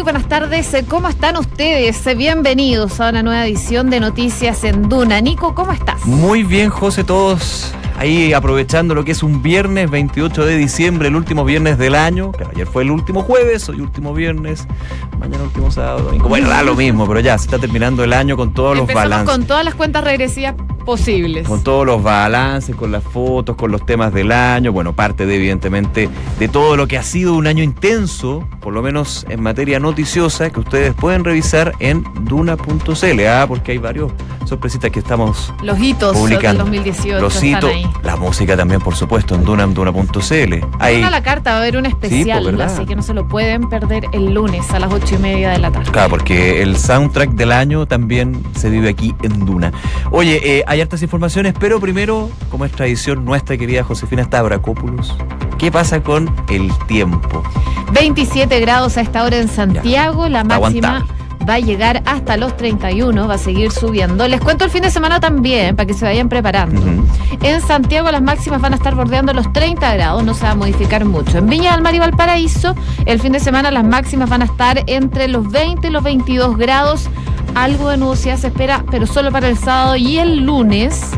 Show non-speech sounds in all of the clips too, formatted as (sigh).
Muy buenas tardes, ¿cómo están ustedes? Bienvenidos a una nueva edición de Noticias en Duna. Nico, ¿cómo estás? Muy bien, José, todos ahí aprovechando lo que es un viernes 28 de diciembre, el último viernes del año. Claro, ayer fue el último jueves, hoy último viernes, mañana último sábado, domingo. Bueno, da lo mismo, pero ya se está terminando el año con todos Empezamos los balances. con todas las cuentas regresivas posibles. Con todos los balances, con las fotos, con los temas del año, bueno, parte de evidentemente de todo lo que ha sido un año intenso, por lo menos en materia noticiosa, que ustedes pueden revisar en duna.cl, ¿ah? porque hay varios sorpresitas que estamos Los hitos del publicando. 2018 Los hitos, ahí. la música también, por supuesto, en duna, duna.cl. Hay, Una a la carta va a haber un especial, pues, ¿verdad? así que no se lo pueden perder el lunes a las ocho y media de la tarde. Claro, porque el soundtrack del año también se vive aquí en Duna. Oye, eh, hay hartas informaciones, pero primero, como es tradición, nuestra querida Josefina Stavrakopoulos. ¿Qué pasa con el tiempo? 27 grados a esta hora en Santiago, la máxima aguantable. Va a llegar hasta los 31, va a seguir subiendo. Les cuento el fin de semana también, para que se vayan preparando. En Santiago las máximas van a estar bordeando los 30 grados, no se va a modificar mucho. En Viña del Mar y Valparaíso, el fin de semana las máximas van a estar entre los 20 y los 22 grados. Algo de nubosidad se espera, pero solo para el sábado y el lunes.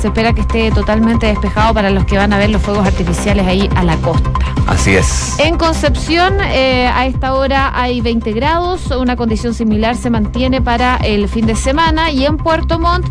Se espera que esté totalmente despejado para los que van a ver los fuegos artificiales ahí a la costa. Así es. En Concepción, eh, a esta hora hay 20 grados, una condición similar se mantiene para el fin de semana. Y en Puerto Montt,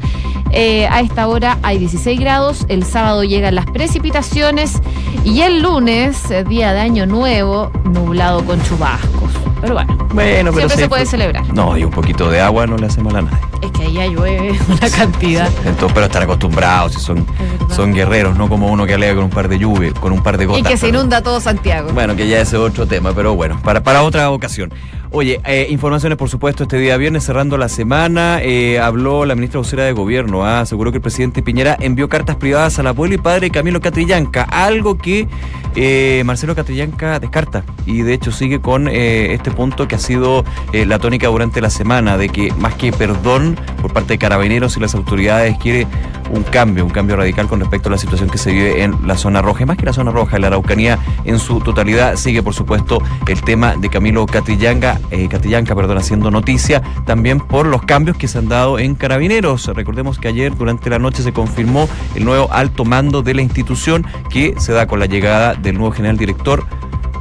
eh, a esta hora hay 16 grados, el sábado llegan las precipitaciones y el lunes, eh, día de Año Nuevo, nublado con chubascos. Pero bueno, Bueno, pero siempre se puede pues, celebrar. No, y un poquito de agua no le hace mal a nadie. Es que ahí ya llueve (laughs) una cantidad. Entonces, pero están acostumbrados, si son, son guerreros, no como uno que alega con un par de lluvias, con un par de gotas. Y que se pero- inunda todo Santiago. Bueno, que ya ese es otro tema, pero bueno, para, para otra ocasión. Oye, eh, informaciones por supuesto este día viernes, cerrando la semana, eh, habló la ministra vocera de gobierno, ah, aseguró que el presidente Piñera envió cartas privadas al abuelo y padre Camilo Catrillanca, algo que eh, Marcelo Catrillanca descarta y de hecho sigue con eh, este punto que ha sido eh, la tónica durante la semana, de que más que perdón por parte de carabineros y las autoridades quiere un cambio, un cambio radical con respecto a la situación que se vive en la zona roja, y más que la zona roja, la Araucanía en su totalidad, sigue por supuesto el tema de Camilo Catrillanca, eh, Catrillanca, perdón, haciendo noticia, también por los cambios que se han dado en Carabineros. Recordemos que ayer durante la noche se confirmó el nuevo alto mando de la institución que se da con la llegada del nuevo general director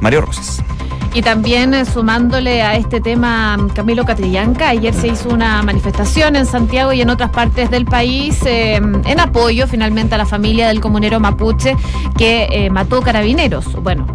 Mario Rosas. Y también eh, sumándole a este tema mm, Camilo Catrillanca, ayer se hizo una manifestación en Santiago y en otras partes del país eh, en apoyo finalmente a la familia del comunero mapuche que eh, mató carabineros. Bueno,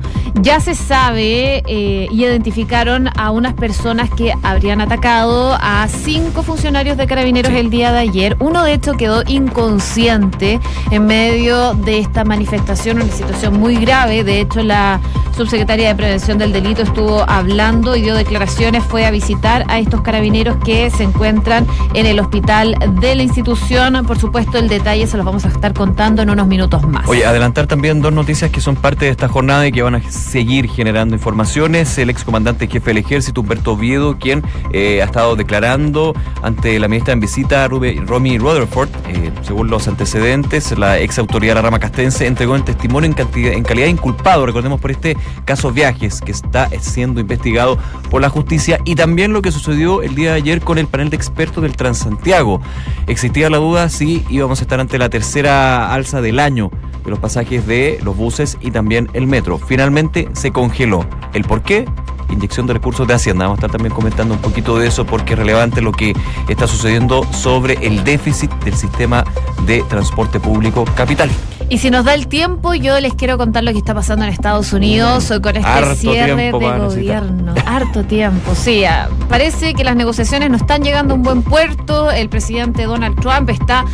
ya se sabe eh, y identificaron a unas personas que habrían atacado a cinco funcionarios de carabineros el día de ayer. Uno de hecho quedó inconsciente en medio de esta manifestación, una situación muy grave. De hecho, la subsecretaria de Prevención del Delito estuvo hablando y dio declaraciones, fue a visitar a estos carabineros que se encuentran en el hospital de la institución. Por supuesto, el detalle se los vamos a estar contando en unos minutos más. Oye, adelantar también dos noticias que son parte de esta jornada y que van a seguir generando informaciones. El excomandante jefe del ejército, Humberto Oviedo, quien eh, ha estado declarando ante la ministra en visita, Rube- Romy Rutherford, eh, según los antecedentes, la ex autoridad de la rama castense entregó en testimonio en, cantidad- en calidad de inculpado, recordemos por este caso Viajes, que está siendo investigado por la justicia, y también lo que sucedió el día de ayer con el panel de expertos del Transantiago. Existía la duda si íbamos a estar ante la tercera alza del año de los pasajes de los buses y también el metro. Finalmente se congeló. ¿El por qué? Inyección de recursos de Hacienda. Vamos a estar también comentando un poquito de eso porque es relevante lo que está sucediendo sobre el déficit del sistema de transporte público capital. Y si nos da el tiempo, yo les quiero contar lo que está pasando en Estados Unidos con este Harto cierre tiempo de gobierno. (laughs) Harto tiempo, sí. ah, Parece que las negociaciones no están llegando a un buen puerto. El presidente Donald Trump está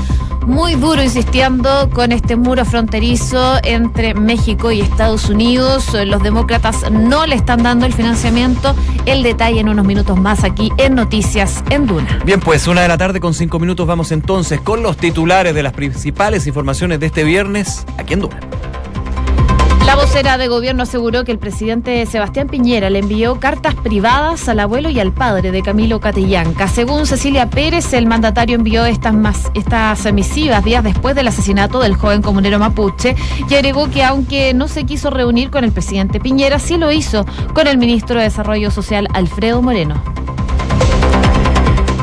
muy duro insistiendo con este muro fronterizo entre México y Estados Unidos. Los demócratas no le están dando el financiamiento. El detalle en unos minutos más aquí en Noticias en Duna. Bien, pues una de la tarde con cinco minutos vamos entonces con los titulares de las principales informaciones de este viernes aquí en Duna. La vocera de gobierno aseguró que el presidente Sebastián Piñera le envió cartas privadas al abuelo y al padre de Camilo Catillanca. Según Cecilia Pérez, el mandatario envió estas, más, estas emisivas días después del asesinato del joven comunero mapuche y agregó que aunque no se quiso reunir con el presidente Piñera, sí lo hizo con el ministro de Desarrollo Social Alfredo Moreno.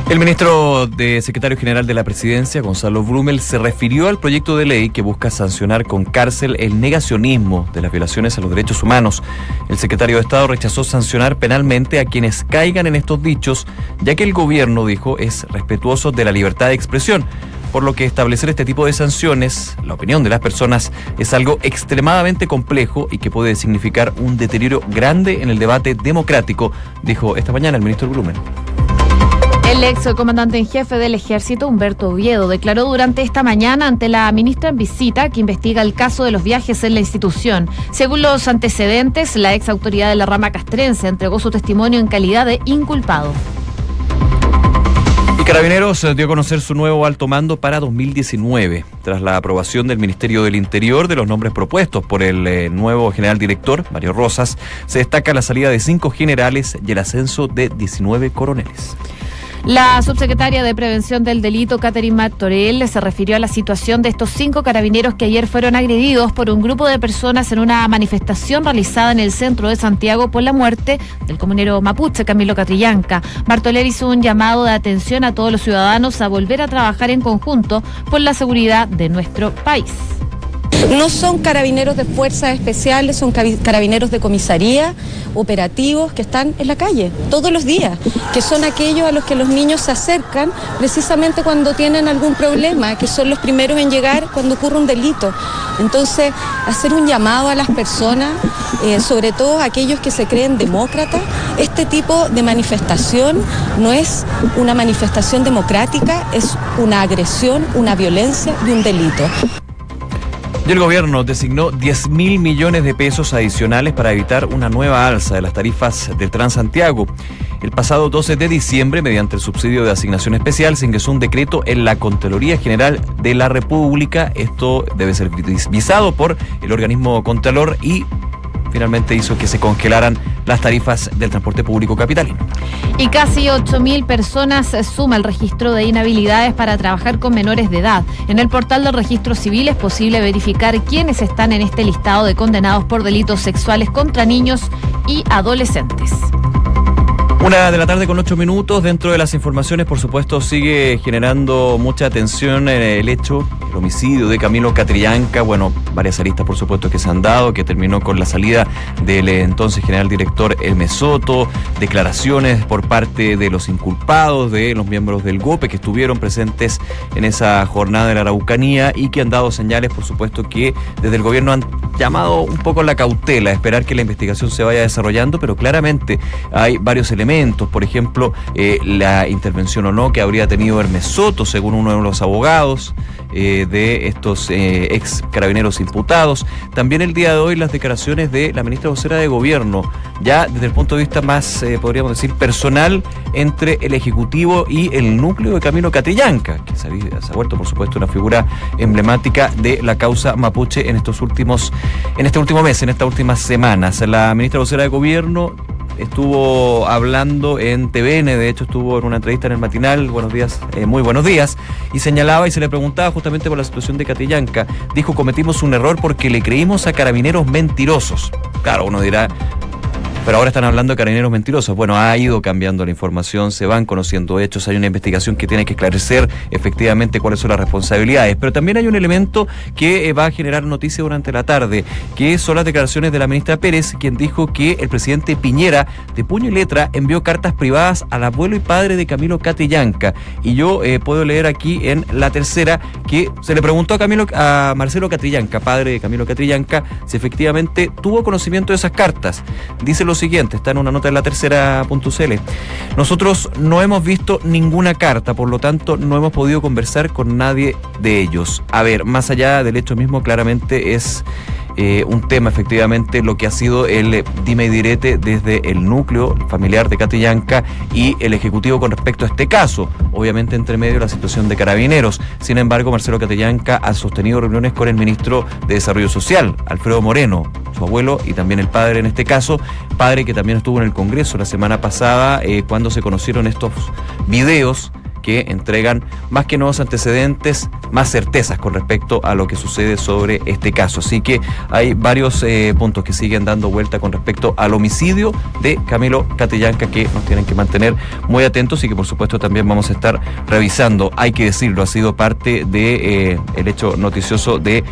El ministro de Secretario General de la Presidencia, Gonzalo Brumel, se refirió al proyecto de ley que busca sancionar con cárcel el negacionismo de las violaciones a los derechos humanos. El secretario de Estado rechazó sancionar penalmente a quienes caigan en estos dichos, ya que el gobierno, dijo, es respetuoso de la libertad de expresión por lo que establecer este tipo de sanciones, la opinión de las personas, es algo extremadamente complejo y que puede significar un deterioro grande en el debate democrático, dijo esta mañana el ministro Blumen. El ex comandante en jefe del ejército, Humberto Oviedo, declaró durante esta mañana ante la ministra en visita que investiga el caso de los viajes en la institución. Según los antecedentes, la ex autoridad de la rama castrense entregó su testimonio en calidad de inculpado. Y Carabineros dio a conocer su nuevo alto mando para 2019. Tras la aprobación del Ministerio del Interior de los nombres propuestos por el eh, nuevo general director, Mario Rosas, se destaca la salida de cinco generales y el ascenso de 19 coroneles. La subsecretaria de Prevención del Delito, Catherine Martorell, se refirió a la situación de estos cinco carabineros que ayer fueron agredidos por un grupo de personas en una manifestación realizada en el centro de Santiago por la muerte del comunero mapuche Camilo Catrillanca. Martorell hizo un llamado de atención a todos los ciudadanos a volver a trabajar en conjunto por la seguridad de nuestro país. No son carabineros de fuerzas especiales, son carabineros de comisaría, operativos que están en la calle todos los días, que son aquellos a los que los niños se acercan precisamente cuando tienen algún problema, que son los primeros en llegar cuando ocurre un delito. Entonces, hacer un llamado a las personas, eh, sobre todo a aquellos que se creen demócratas, este tipo de manifestación no es una manifestación democrática, es una agresión, una violencia y un delito. Y el gobierno designó 10 mil millones de pesos adicionales para evitar una nueva alza de las tarifas del Transantiago. El pasado 12 de diciembre, mediante el subsidio de asignación especial, se ingresó un decreto en la Contraloría General de la República. Esto debe ser visado por el organismo Contralor y finalmente hizo que se congelaran las tarifas del transporte público capitalino. Y casi 8.000 personas suma el registro de inhabilidades para trabajar con menores de edad. En el portal del registro civil es posible verificar quiénes están en este listado de condenados por delitos sexuales contra niños y adolescentes. Una de la tarde con ocho minutos. Dentro de las informaciones, por supuesto, sigue generando mucha atención el hecho, homicidio de Camilo Catrillanca. Bueno, varias aristas, por supuesto, que se han dado, que terminó con la salida del entonces general director El Mesoto, declaraciones por parte de los inculpados, de los miembros del GOPE que estuvieron presentes en esa jornada de la Araucanía y que han dado señales, por supuesto, que desde el gobierno han llamado un poco la cautela, esperar que la investigación se vaya desarrollando, pero claramente hay varios elementos por ejemplo, eh, la intervención o no que habría tenido Hermes Soto, según uno de los abogados eh, de estos eh, ex carabineros imputados. También el día de hoy las declaraciones de la ministra vocera de Gobierno, ya desde el punto de vista más, podríamos decir, personal entre el Ejecutivo y el núcleo de Camino Catrillanca, que se ha vuelto, por supuesto, una figura emblemática de la causa mapuche en estos últimos, en este último mes, en estas últimas semanas. La ministra vocera de Gobierno estuvo hablando en TVN, de hecho estuvo en una entrevista en el matinal, buenos días, eh, muy buenos días, y señalaba y se le preguntaba justamente por la situación de Catillanca. Dijo, cometimos un error porque le creímos a carabineros mentirosos. Claro, uno dirá, pero ahora están hablando de carabineros mentirosos. Bueno, ha ido cambiando la información, se van conociendo hechos, hay una investigación que tiene que esclarecer efectivamente cuáles son las responsabilidades. Pero también hay un elemento que eh, va a generar noticia durante la tarde, que son las declaraciones de la ministra Pérez, quien dijo que el presidente Piñera, de puño y letra, envió cartas privadas al abuelo y padre de Camilo Catillanca. Y yo eh, puedo leer aquí en la tercera que se le preguntó a Camilo, a Marcelo Catrillanca, padre de Camilo Catrillanca, si efectivamente tuvo conocimiento de esas cartas. Dice los siguiente, está en una nota en la tercera .cl. Nosotros no hemos visto ninguna carta, por lo tanto no hemos podido conversar con nadie de ellos. A ver, más allá del hecho mismo, claramente es eh, un tema efectivamente lo que ha sido el dime y direte desde el núcleo familiar de Catrillanca y el Ejecutivo con respecto a este caso. Obviamente entre medio la situación de carabineros. Sin embargo, Marcelo Catrillanca ha sostenido reuniones con el ministro de Desarrollo Social, Alfredo Moreno, su abuelo y también el padre en este caso, padre que también estuvo en el Congreso la semana pasada eh, cuando se conocieron estos videos que entregan más que nuevos antecedentes, más certezas con respecto a lo que sucede sobre este caso. Así que hay varios eh, puntos que siguen dando vuelta con respecto al homicidio de Camilo Catillanca que nos tienen que mantener muy atentos y que por supuesto también vamos a estar revisando. Hay que decirlo, ha sido parte de eh, el hecho noticioso de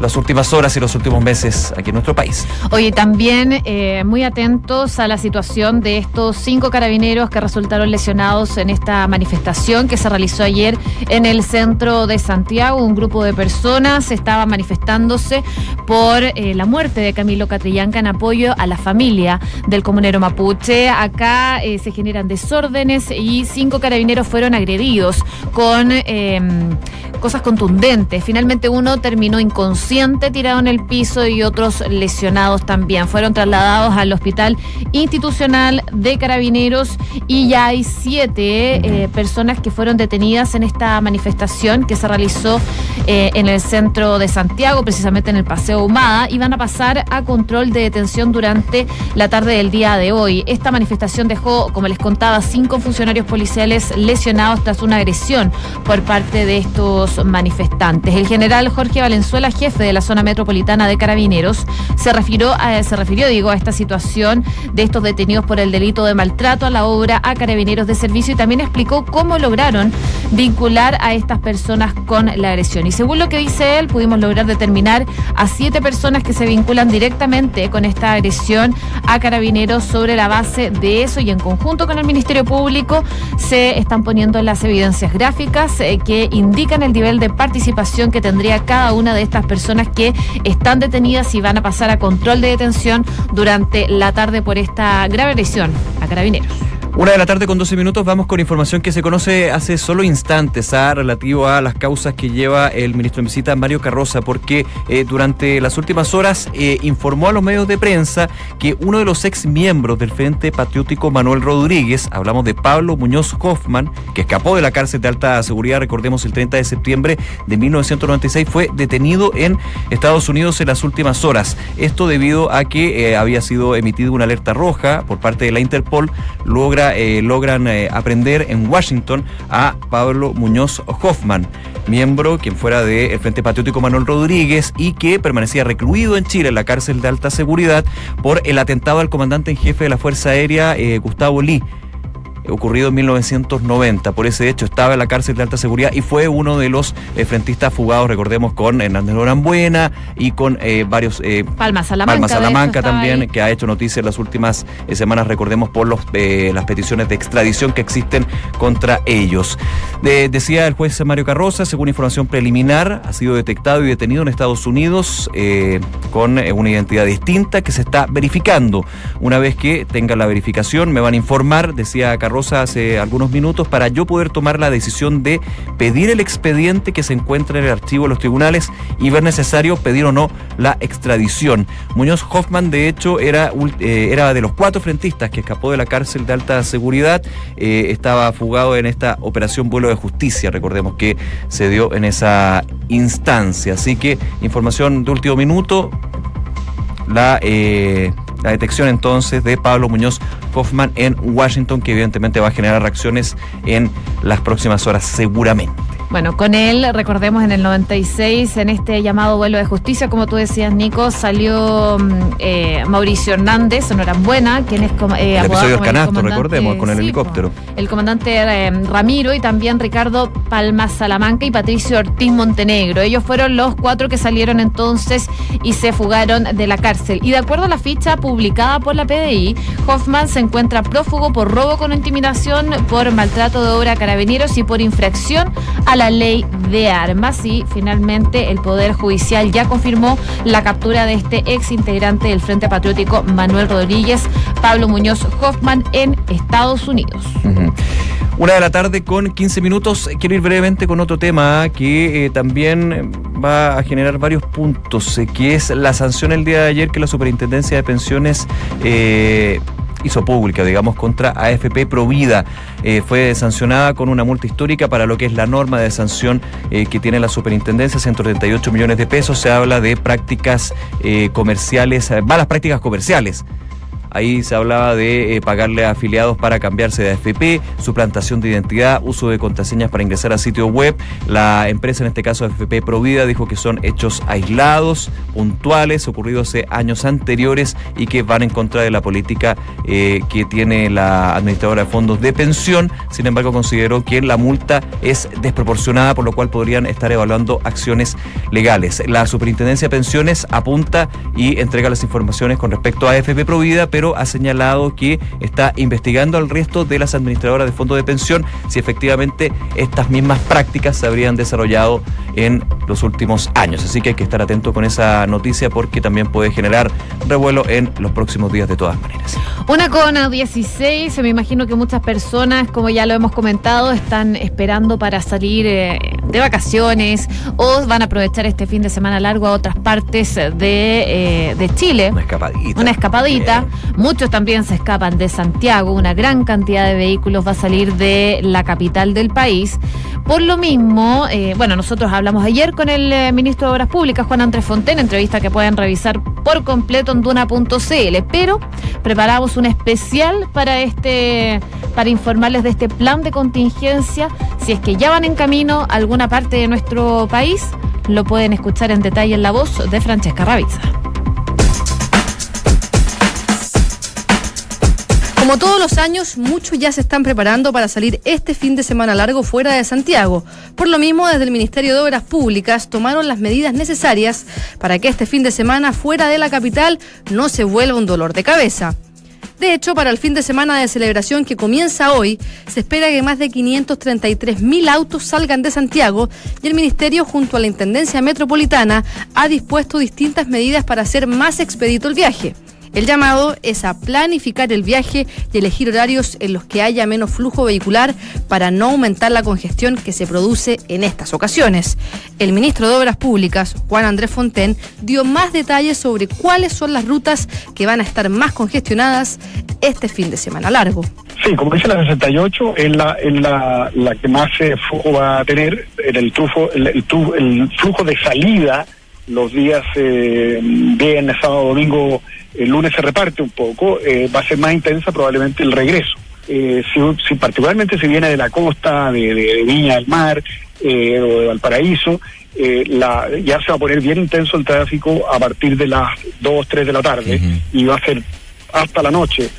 las últimas horas y los últimos meses aquí en nuestro país. Oye, también eh, muy atentos a la situación de estos cinco carabineros que resultaron lesionados en esta manifestación que se realizó ayer en el centro de Santiago. Un grupo de personas estaba manifestándose por eh, la muerte de Camilo Catrillanca en apoyo a la familia del comunero mapuche. Acá eh, se generan desórdenes y cinco carabineros fueron agredidos con em, cosas contundentes. Finalmente uno terminó inconsciente, tirado en el piso y otros lesionados también. Fueron trasladados al hospital institucional de carabineros y ya hay siete eh, personas que fueron detenidas en esta manifestación que se realizó eh, en el centro de Santiago, precisamente en el Paseo Humada, y van a pasar a control de detención durante la tarde del día de hoy. Esta manifestación dejó, como les contaba, cinco funcionarios policiales lesionados tras una agresión por parte de estos manifestantes. El general Jorge Valenzuela, jefe de la zona metropolitana de Carabineros, se refirió, a, se refirió digo, a esta situación de estos detenidos por el delito de maltrato a la obra a Carabineros de Servicio y también explicó cómo lograron vincular a estas personas con la agresión. Y según lo que dice él, pudimos lograr determinar a siete personas que se vinculan directamente con esta agresión a Carabineros sobre la base de eso y en conjunto con el Ministerio Público se están poniendo las evidencias gráficas eh, que indican el nivel de participación que tendría cada una de estas personas que están detenidas y van a pasar a control de detención durante la tarde por esta grave lesión a carabineros. Una de la tarde con 12 minutos vamos con información que se conoce hace solo instantes ¿ah? relativo a las causas que lleva el ministro en visita Mario Carroza porque eh, durante las últimas horas eh, informó a los medios de prensa que uno de los ex miembros del Frente Patriótico Manuel Rodríguez, hablamos de Pablo Muñoz Hoffman, que escapó de la cárcel de alta seguridad, recordemos el 30 de septiembre de 1996, fue detenido en Estados Unidos en las últimas horas. Esto debido a que eh, había sido emitida una alerta roja por parte de la Interpol, logra eh, logran eh, aprender en Washington a Pablo Muñoz Hoffman, miembro quien fuera del Frente Patriótico Manuel Rodríguez y que permanecía recluido en Chile en la cárcel de alta seguridad por el atentado al comandante en jefe de la Fuerza Aérea, eh, Gustavo Lee ocurrido en 1990. Por ese hecho estaba en la cárcel de alta seguridad y fue uno de los eh, frentistas fugados, recordemos, con Hernández Buena y con eh, varios... Eh, Palma Salamanca. Palma Salamanca también, que ha hecho noticias en las últimas semanas, recordemos, por los, las peticiones de extradición que existen contra ellos. decía el juez Mario Carroza, según información preliminar, ha sido detectado y detenido en Estados Unidos con una identidad distinta que se está verificando. Una vez que tenga la verificación, me van a informar, decía Carroza, hace algunos minutos para yo poder tomar la decisión de pedir el expediente que se encuentra en el archivo de los tribunales y ver necesario pedir o no la extradición. Muñoz Hoffman, de hecho, era, eh, era de los cuatro frentistas que escapó de la cárcel de alta seguridad. Eh, estaba fugado en esta operación vuelo de justicia, recordemos que se dio en esa instancia. Así que información de último minuto. La eh, la detección entonces de Pablo Muñoz Hoffman en Washington, que evidentemente va a generar reacciones en las próximas horas seguramente. Bueno, con él, recordemos en el 96, en este llamado vuelo de justicia, como tú decías, Nico, salió mm, eh, Mauricio Hernández, Buena, quien es eh, el episodio del canasto, recordemos, con el helicóptero. El comandante eh, Ramiro y también Ricardo Palma Salamanca y Patricio Ortiz Montenegro. Ellos fueron los cuatro que salieron entonces y se fugaron de la cárcel. Y de acuerdo a la ficha publicada por la PDI, Hoffman se encuentra prófugo por robo con intimidación, por maltrato de obra a carabineros y por infracción a la ley de armas y finalmente el Poder Judicial ya confirmó la captura de este ex integrante del Frente Patriótico Manuel Rodríguez, Pablo Muñoz Hoffman, en Estados Unidos. Una de la tarde con 15 minutos. Quiero ir brevemente con otro tema que eh, también va a generar varios puntos, eh, que es la sanción el día de ayer que la Superintendencia de Pensiones eh, hizo pública, digamos, contra AFP Provida. Eh, fue sancionada con una multa histórica para lo que es la norma de sanción eh, que tiene la superintendencia, 138 millones de pesos. Se habla de prácticas eh, comerciales, malas prácticas comerciales Ahí se hablaba de eh, pagarle a afiliados para cambiarse de AFP, suplantación de identidad, uso de contraseñas para ingresar a sitio web. La empresa, en este caso AFP Provida, dijo que son hechos aislados, puntuales, ocurridos hace años anteriores y que van en contra de la política eh, que tiene la administradora de fondos de pensión. Sin embargo, consideró que la multa es desproporcionada, por lo cual podrían estar evaluando acciones legales. La Superintendencia de Pensiones apunta y entrega las informaciones con respecto a AFP Provida, pero ha señalado que está investigando al resto de las administradoras de fondos de pensión si efectivamente estas mismas prácticas se habrían desarrollado en los últimos años. Así que hay que estar atento con esa noticia porque también puede generar revuelo en los próximos días de todas maneras. Una con 16, me imagino que muchas personas, como ya lo hemos comentado, están esperando para salir eh, de vacaciones o van a aprovechar este fin de semana largo a otras partes de, eh, de Chile. Una escapadita. Una escapadita. Muchos también se escapan de Santiago, una gran cantidad de vehículos va a salir de la capital del país. Por lo mismo, eh, bueno, nosotros hablamos ayer con el eh, ministro de Obras Públicas, Juan Andrés Fonten, entrevista que pueden revisar por completo en duna.cl, pero preparamos un especial para este, para informarles de este plan de contingencia. Si es que ya van en camino a alguna parte de nuestro país, lo pueden escuchar en detalle en la voz de Francesca Ravizza. Como todos los años, muchos ya se están preparando para salir este fin de semana largo fuera de Santiago. Por lo mismo, desde el Ministerio de Obras Públicas tomaron las medidas necesarias para que este fin de semana fuera de la capital no se vuelva un dolor de cabeza. De hecho, para el fin de semana de celebración que comienza hoy, se espera que más de 533 mil autos salgan de Santiago y el Ministerio, junto a la Intendencia Metropolitana, ha dispuesto distintas medidas para hacer más expedito el viaje. El llamado es a planificar el viaje y elegir horarios en los que haya menos flujo vehicular para no aumentar la congestión que se produce en estas ocasiones. El ministro de Obras Públicas, Juan Andrés Fonten, dio más detalles sobre cuáles son las rutas que van a estar más congestionadas este fin de semana largo. Sí, como dice la 68, es la, la, que más eh, flujo va a tener, en el, trufo, el flujo de salida los días eh, viernes, sábado, domingo, el lunes se reparte un poco, eh, va a ser más intensa probablemente el regreso. Eh, si, si, particularmente si viene de la costa, de, de, de Viña del Mar eh, o de Valparaíso, eh, la, ya se va a poner bien intenso el tráfico a partir de las 2, 3 de la tarde uh -huh. y va a ser hasta la noche.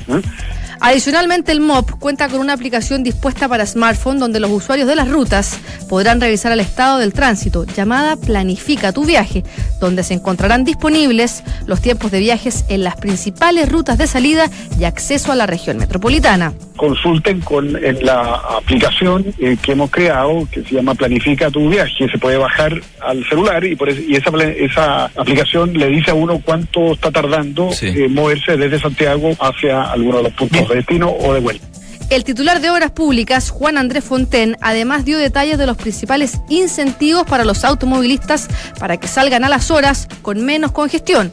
Adicionalmente, el MOP cuenta con una aplicación dispuesta para smartphone donde los usuarios de las rutas podrán revisar el estado del tránsito, llamada Planifica tu viaje, donde se encontrarán disponibles los tiempos de viajes en las principales rutas de salida y acceso a la región metropolitana. Consulten con en la aplicación eh, que hemos creado, que se llama Planifica tu viaje, se puede bajar al celular y, por eso, y esa, esa aplicación le dice a uno cuánto está tardando sí. eh, moverse desde Santiago hacia alguno de los puntos de destino o de vuelta. El titular de Obras Públicas, Juan Andrés Fonten, además dio detalles de los principales incentivos para los automovilistas para que salgan a las horas con menos congestión.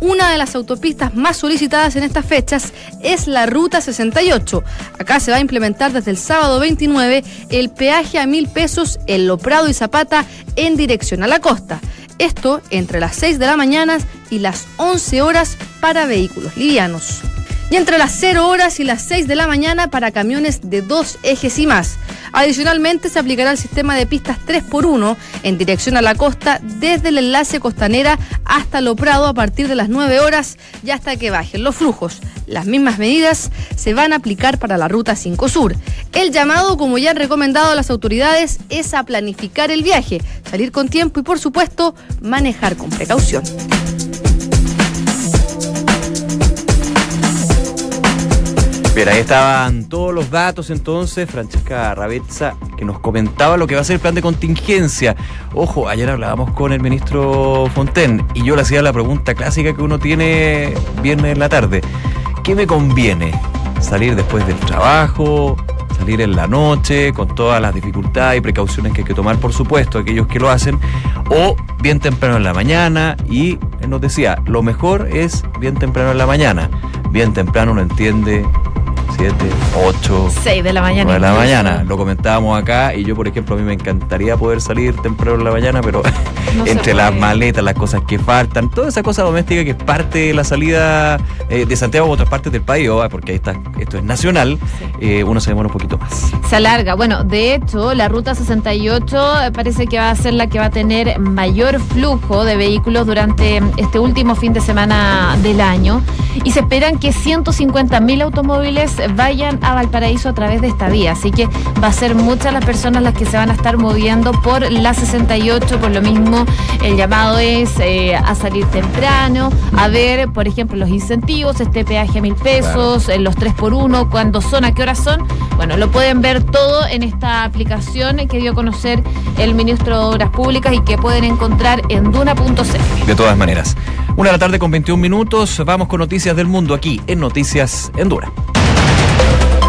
Una de las autopistas más solicitadas en estas fechas es la Ruta 68. Acá se va a implementar desde el sábado 29 el peaje a mil pesos en Loprado y Zapata en dirección a la costa. Esto entre las 6 de la mañana y las 11 horas para vehículos livianos y entre las 0 horas y las 6 de la mañana para camiones de dos ejes y más. Adicionalmente se aplicará el sistema de pistas 3x1 en dirección a la costa desde el enlace costanera hasta Lo Prado a partir de las 9 horas y hasta que bajen los flujos. Las mismas medidas se van a aplicar para la ruta 5 Sur. El llamado, como ya han recomendado las autoridades, es a planificar el viaje, salir con tiempo y por supuesto manejar con precaución. Bien, ahí estaban todos los datos entonces, Francesca Ravezza, que nos comentaba lo que va a ser el plan de contingencia. Ojo, ayer hablábamos con el ministro Fonten y yo le hacía la pregunta clásica que uno tiene viernes en la tarde. ¿Qué me conviene? ¿Salir después del trabajo? salir en la noche, con todas las dificultades y precauciones que hay que tomar, por supuesto, aquellos que lo hacen, o bien temprano en la mañana, y él nos decía, lo mejor es bien temprano en la mañana. Bien temprano uno entiende 7, 8, 6 de la mañana. 9 de la mañana. Lo comentábamos acá y yo, por ejemplo, a mí me encantaría poder salir temprano en la mañana, pero No entre las maletas, las cosas que faltan, toda esa cosa doméstica que es parte de la salida eh, de Santiago a otras partes del país, oh, porque ahí está, esto es nacional, eh, uno se demora un poquito más. Se alarga. Bueno, de hecho, la ruta 68 eh, parece que va a ser la que va a tener mayor flujo de vehículos durante este último fin de semana del año. Y se esperan que 150 mil automóviles vayan a Valparaíso a través de esta vía. Así que va a ser muchas las personas las que se van a estar moviendo por la 68. Por lo mismo, el llamado es eh, a salir temprano, a ver, por ejemplo, los incentivos, este peaje a mil pesos, eh, los 3 por 1 cuándo son, a qué horas son. Bueno, lo pueden ver todo en esta aplicación que dio a conocer el ministro de Obras Públicas y que pueden encontrar en duna.cl. De todas maneras. Una de la tarde con 21 minutos, vamos con noticias del mundo aquí en Noticias en Dura.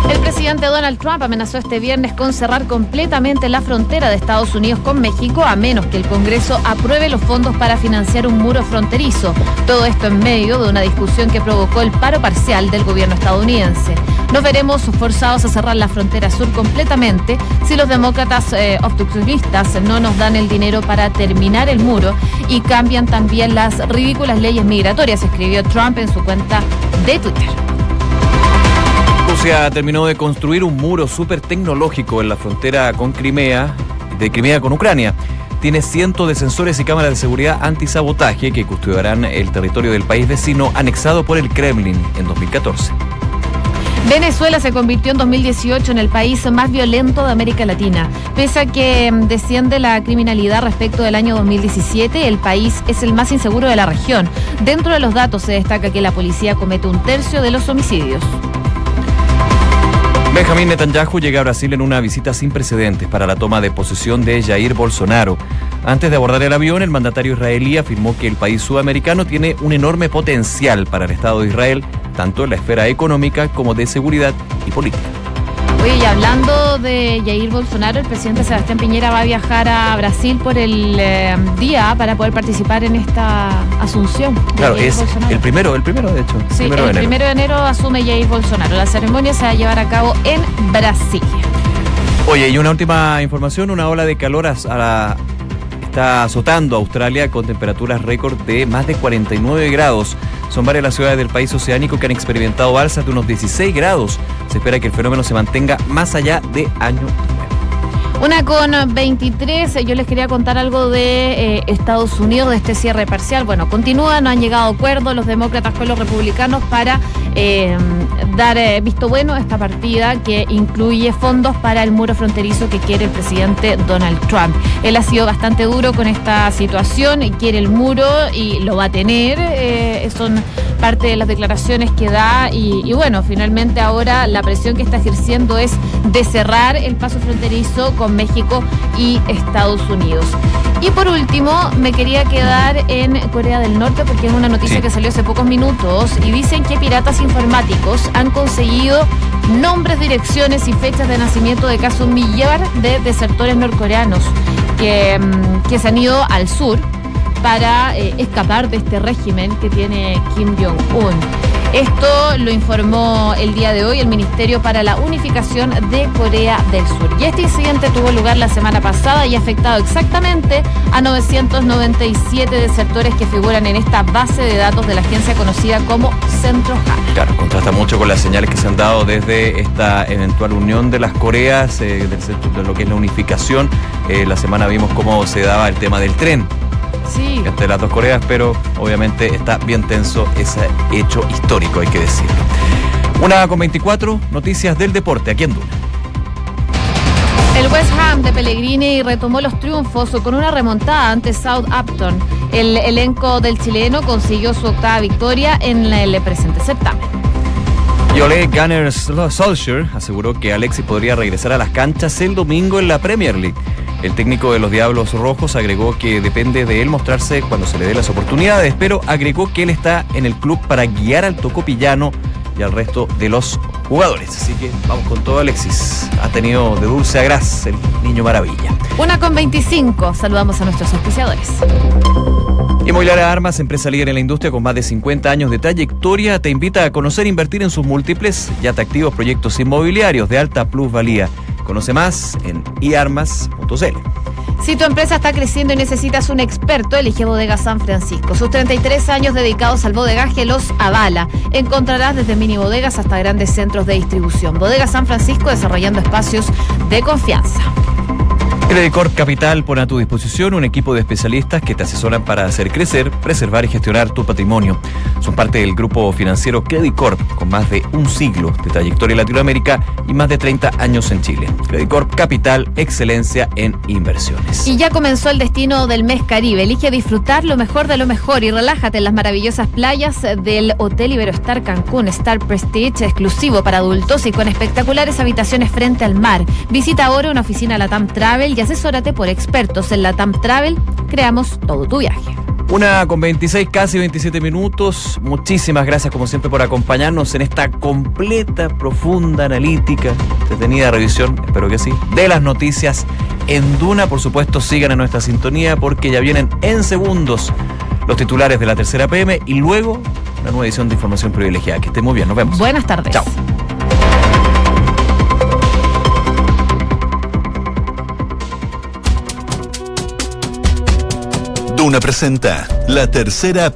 El presidente Donald Trump amenazó este viernes con cerrar completamente la frontera de Estados Unidos con México a menos que el Congreso apruebe los fondos para financiar un muro fronterizo. Todo esto en medio de una discusión que provocó el paro parcial del gobierno estadounidense. Nos veremos forzados a cerrar la frontera sur completamente si los demócratas eh, obstruccionistas no nos dan el dinero para terminar el muro y cambian también las ridículas leyes migratorias, escribió Trump en su cuenta de Twitter. Rusia terminó de construir un muro súper tecnológico en la frontera con Crimea, de Crimea con Ucrania. Tiene cientos de sensores y cámaras de seguridad antisabotaje que custodiarán el territorio del país vecino anexado por el Kremlin en 2014. Venezuela se convirtió en 2018 en el país más violento de América Latina. Pese a que mm, desciende la criminalidad respecto del año 2017, el país es el más inseguro de la región. Dentro de los datos se destaca que la policía comete un tercio de los homicidios. Benjamín Netanyahu llega a Brasil en una visita sin precedentes para la toma de posesión de Jair Bolsonaro. Antes de abordar el avión, el mandatario israelí afirmó que el país sudamericano tiene un enorme potencial para el Estado de Israel, tanto en la esfera económica como de seguridad y política. Oye, y hablando de Jair Bolsonaro, el presidente Sebastián Piñera va a viajar a Brasil por el eh, día para poder participar en esta asunción. Claro, Jair es Bolsonaro. el primero, el primero de hecho. Sí, primero el de primero de enero asume Jair Bolsonaro. La ceremonia se va a llevar a cabo en Brasilia. Oye, y una última información, una ola de calor a- a la- está azotando a Australia con temperaturas récord de más de 49 grados. Son varias las ciudades del país oceánico que han experimentado alzas de unos 16 grados. Se espera que el fenómeno se mantenga más allá de año. Una con 23, yo les quería contar algo de eh, Estados Unidos, de este cierre parcial. Bueno, continúa, no han llegado a acuerdo los demócratas con los republicanos para eh, dar eh, visto bueno a esta partida que incluye fondos para el muro fronterizo que quiere el presidente Donald Trump. Él ha sido bastante duro con esta situación, quiere el muro y lo va a tener. eh, son parte de las declaraciones que da y, y bueno, finalmente ahora la presión que está ejerciendo es de cerrar el paso fronterizo con México y Estados Unidos. Y por último, me quería quedar en Corea del Norte porque es una noticia Sí. que salió hace pocos minutos y dicen que piratas informáticos han conseguido nombres, direcciones y fechas de nacimiento de casi un millar de desertores norcoreanos que, mm, que se han ido al sur para eh, escapar de este régimen que tiene Kim Jong-un. Esto lo informó el día de hoy el Ministerio para la Unificación de Corea del Sur. Y este incidente tuvo lugar la semana pasada y ha afectado exactamente a 997 desertores que figuran en esta base de datos de la agencia conocida como Centro Han. Claro, contrasta mucho con las señales que se han dado desde esta eventual unión de las Coreas, eh, de lo que es la unificación. Eh, la semana vimos cómo se daba el tema del tren Sí. entre las dos Coreas, pero obviamente está bien tenso ese hecho histórico, hay que decirlo. Una con 24 noticias del deporte aquí en Duna. El West Ham de Pellegrini retomó los triunfos con una remontada ante Southampton. El elenco del chileno consiguió su octava victoria en el presente certamen. Y Ole Gunnar Solskjaer aseguró que Alexis podría regresar a las canchas el domingo en la Premier League. El técnico de los Diablos Rojos agregó que depende de él mostrarse cuando se le dé las oportunidades, pero agregó que él está en el club para guiar al tocopillano y al resto de los jugadores. Así que vamos con todo, Alexis. Ha tenido de dulce a gras el niño maravilla. Una con 25. Saludamos a nuestros auspiciadores. Inmobiliaria Armas, empresa líder en la industria con más de 50 años de trayectoria, te invita a conocer e invertir en sus múltiples y atractivos proyectos inmobiliarios de alta plusvalía. Conoce más en iarmas.cl. Si tu empresa está creciendo y necesitas un experto, elige Bodega San Francisco. Sus 33 años dedicados al bodegaje los avala. Encontrarás desde mini bodegas hasta grandes centros de distribución. Bodega San Francisco desarrollando espacios de confianza. Credicor Capital pone a tu disposición un equipo de especialistas que te asesoran para hacer crecer, preservar y gestionar tu patrimonio. Son parte del grupo financiero Credicorp, con más de un siglo de trayectoria en Latinoamérica y más de 30 años en Chile. Credicorp Capital, excelencia en inversiones. Y ya comenzó el destino del mes Caribe. Elige disfrutar lo mejor de lo mejor y relájate en las maravillosas playas del Hotel Iberostar Cancún, Star Prestige, exclusivo para adultos y con espectaculares habitaciones frente al mar. Visita ahora una oficina Latam Travel y asesórate por expertos en Latam Travel. Creamos todo tu viaje. Una con 26, casi 27 minutos. Muchísimas gracias como siempre por acompañarnos en esta completa, profunda, analítica, detenida revisión, espero que sí, de las noticias en Duna. Por supuesto, sigan en nuestra sintonía porque ya vienen en segundos los titulares de la tercera PM y luego una nueva edición de Información Privilegiada. Que esté muy bien, nos vemos. Buenas tardes. Chao. Duna presenta la tercera